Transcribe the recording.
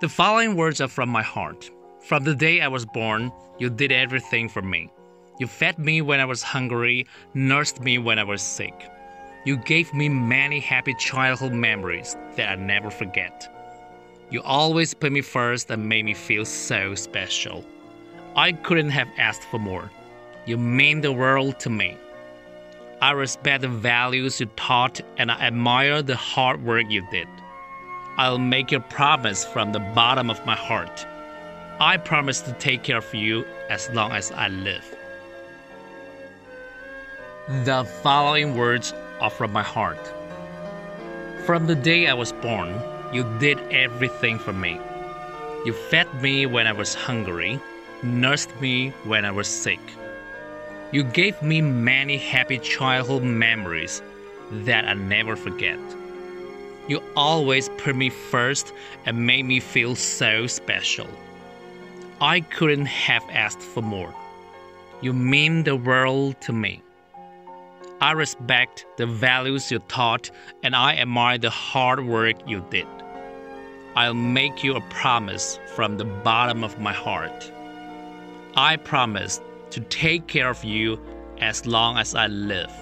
The following words are from my heart. From the day I was born, you did everything for me. You fed me when I was hungry, nursed me when I was sick. You gave me many happy childhood memories that I never forget. You always put me first and made me feel so special. I couldn't have asked for more. You mean the world to me. I respect the values you taught and I admire the hard work you did. I'll make a promise from the bottom of my heart. I promise to take care of you as long as I live. The following words are from my heart. From the day I was born, you did everything for me. You fed me when I was hungry, nursed me when I was sick. You gave me many happy childhood memories that I never forget. You always put me first and made me feel so special. I couldn't have asked for more. You mean the world to me. I respect the values you taught and I admire the hard work you did. I'll make you a promise from the bottom of my heart. I promise to take care of you as long as I live.